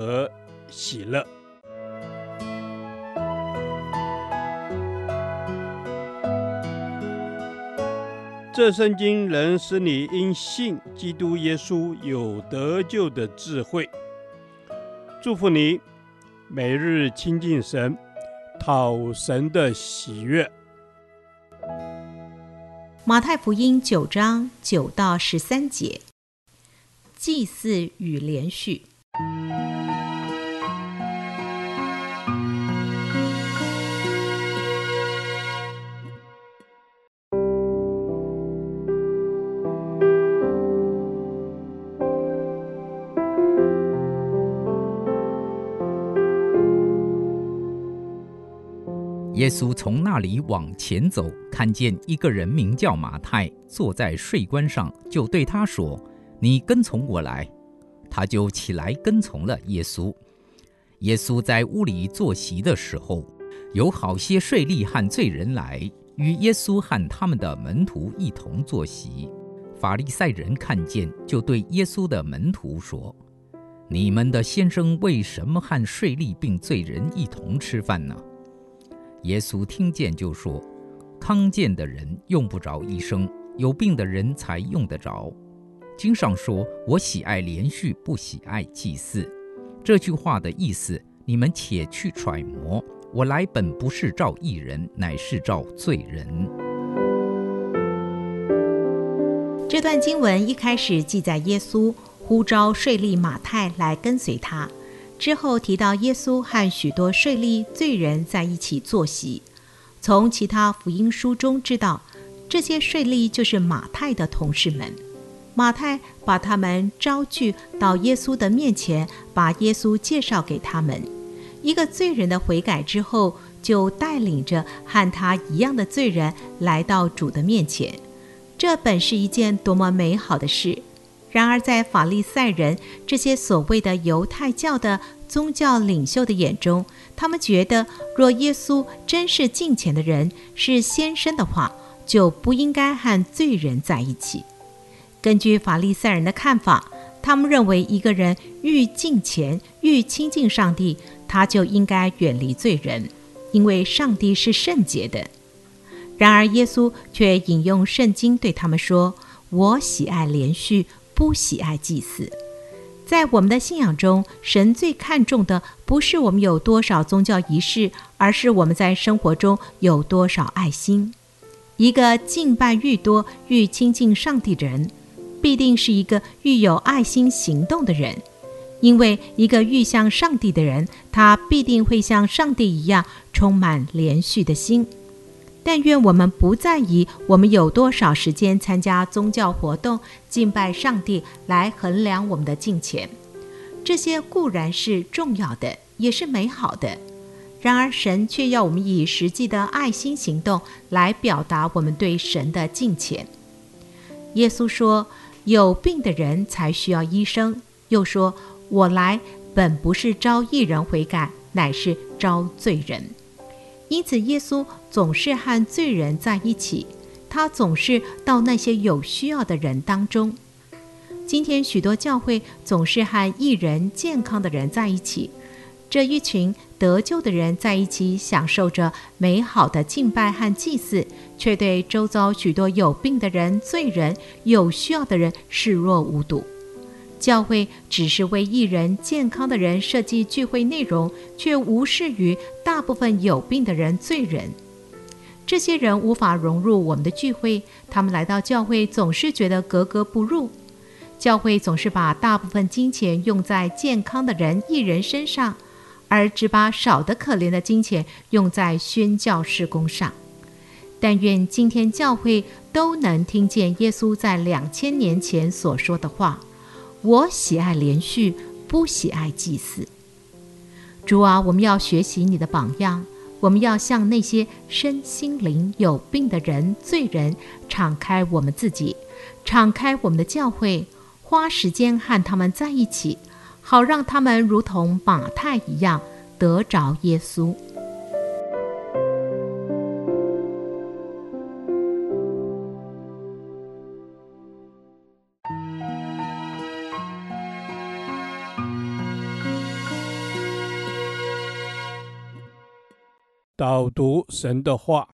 和喜乐。这圣经能使你因信基督耶稣有得救的智慧。祝福你，每日亲近神，讨神的喜悦。马太福音九章九到十三节，祭祀与连续。耶稣从那里往前走，看见一个人名叫马太，坐在税关上，就对他说：“你跟从我来。”他就起来跟从了耶稣。耶稣在屋里坐席的时候，有好些税吏和罪人来与耶稣和他们的门徒一同坐席。法利赛人看见，就对耶稣的门徒说：“你们的先生为什么和税吏并罪人一同吃饭呢？”耶稣听见就说：“康健的人用不着医生，有病的人才用得着。经上说：‘我喜爱怜恤，不喜爱祭祀。’这句话的意思，你们且去揣摩。我来本不是召义人，乃是召罪人。”这段经文一开始记载耶稣呼召税吏马太来跟随他。之后提到耶稣和许多税吏罪人在一起坐席。从其他福音书中知道，这些税吏就是马太的同事们。马太把他们招聚到耶稣的面前，把耶稣介绍给他们。一个罪人的悔改之后，就带领着和他一样的罪人来到主的面前。这本是一件多么美好的事！然而，在法利赛人这些所谓的犹太教的宗教领袖的眼中，他们觉得，若耶稣真是敬虔的人，是先生的话，就不应该和罪人在一起。根据法利赛人的看法，他们认为一个人愈敬虔、愈亲近上帝，他就应该远离罪人，因为上帝是圣洁的。然而，耶稣却引用圣经对他们说：“我喜爱怜恤。”不喜爱祭祀，在我们的信仰中，神最看重的不是我们有多少宗教仪式，而是我们在生活中有多少爱心。一个敬拜愈多、愈亲近上帝的人，必定是一个愈有爱心行动的人，因为一个愈像上帝的人，他必定会像上帝一样充满怜恤的心。但愿我们不再以我们有多少时间参加宗教活动、敬拜上帝来衡量我们的敬虔。这些固然是重要的，也是美好的。然而，神却要我们以实际的爱心行动来表达我们对神的敬虔。耶稣说：“有病的人才需要医生。”又说：“我来本不是招义人悔改，乃是招罪人。”因此，耶稣总是和罪人在一起，他总是到那些有需要的人当中。今天，许多教会总是和义人、健康的人在一起，这一群得救的人在一起，享受着美好的敬拜和祭祀，却对周遭许多有病的人、罪人、有需要的人视若无睹。教会只是为一人、健康的人设计聚会内容，却无视于大部分有病的人、罪人。这些人无法融入我们的聚会，他们来到教会总是觉得格格不入。教会总是把大部分金钱用在健康的人、义人身上，而只把少得可怜的金钱用在宣教事工上。但愿今天教会都能听见耶稣在两千年前所说的话。我喜爱连续，不喜爱祭祀。主啊，我们要学习你的榜样，我们要向那些身心灵有病的人、罪人敞开我们自己，敞开我们的教会，花时间和他们在一起，好让他们如同马太一样得着耶稣。导读神的话，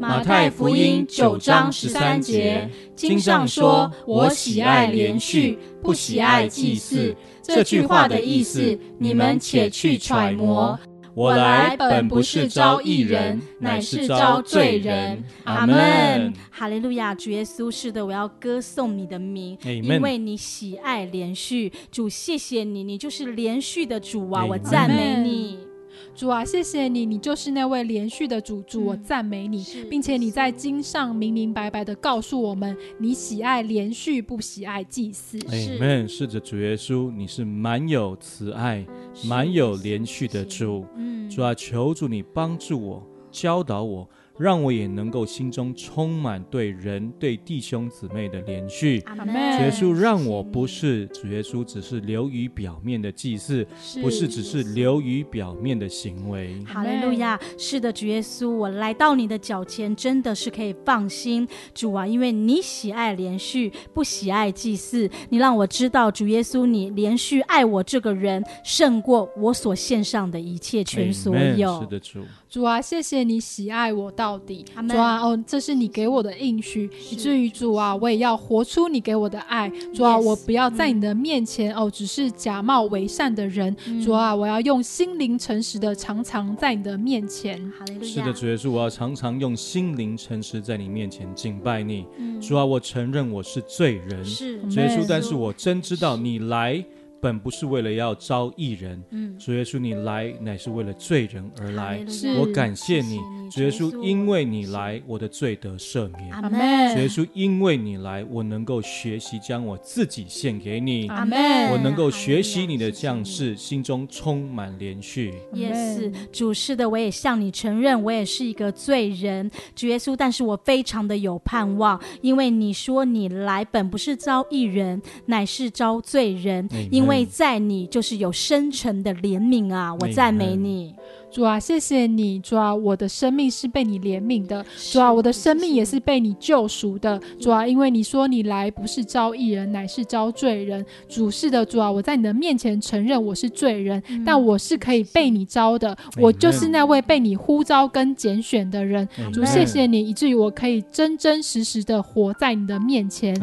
马太福音九章十三节，经上说：“我喜爱连续，不喜爱祭祀。”这句话的意思，你们且去揣摩。我来本不是招义人，乃是招罪人。阿门。哈利路亚，主耶稣，是的，我要歌颂你的名，因为你喜爱连续。主，谢谢你，你就是连续的主啊，我赞美你。主啊，谢谢你，你就是那位连续的主。主，我赞美你，并且你在经上明明白白的告诉我们，你喜爱连续，不喜爱祭祀。Amen，。是的，主耶稣，你是满有慈爱、满有连续的主。主啊，求主你帮助我，教导我。让我也能够心中充满对人、对弟兄姊妹的连续。主耶稣，让我不是主耶稣，只是流于表面的祭祀，不是只是流于表面的行为。哈利路亚！是的，主耶稣，我来到你的脚前，真的是可以放心。主啊，因为你喜爱连续，不喜爱祭祀。你让我知道，主耶稣，你连续爱我这个人，胜过我所献上的一切，全所有。是的，主。主啊，谢谢你喜爱我到底。主啊，哦，这是你给我的应许，以至于主啊，我也要活出你给我的爱。主啊，我不要在你的面前、嗯、哦，只是假冒为善的人。嗯、主啊，我要用心灵诚实的常常在你的面前。是的，主耶稣，我要常常用心灵诚实在你面前敬拜你。嗯、主啊，我承认我是罪人。是，主耶稣，但是我真知道你来。本不是为了要招义人，嗯，主耶稣，你来乃是为了罪人而来。我感谢你，主耶稣，因为你来，我的罪得赦免。阿门。主耶稣，因为你来，我能够学习将我自己献给你。阿门。我能够学习你的将士，心中充满连续。也是主，是的，我也向你承认，我也是一个罪人，主耶稣，但是我非常的有盼望，因为你说你来本不是招义人，乃是招罪人，因为。因为在你就是有深沉的怜悯啊，我赞美你。主啊，谢谢你，主啊，我的生命是被你怜悯的，主啊，我的生命也是被你救赎的，主啊，因为你说你来不是招义人，乃是招罪人。主是的，主啊，我在你的面前承认我是罪人，嗯、但我是可以被你招的，我就是那位被你呼召跟拣选的人。主，谢谢你，以至于我可以真真实实的活在你的面前。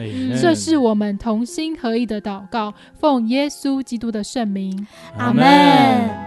这是我们同心合意的祷告，奉耶稣基督的圣名，阿门。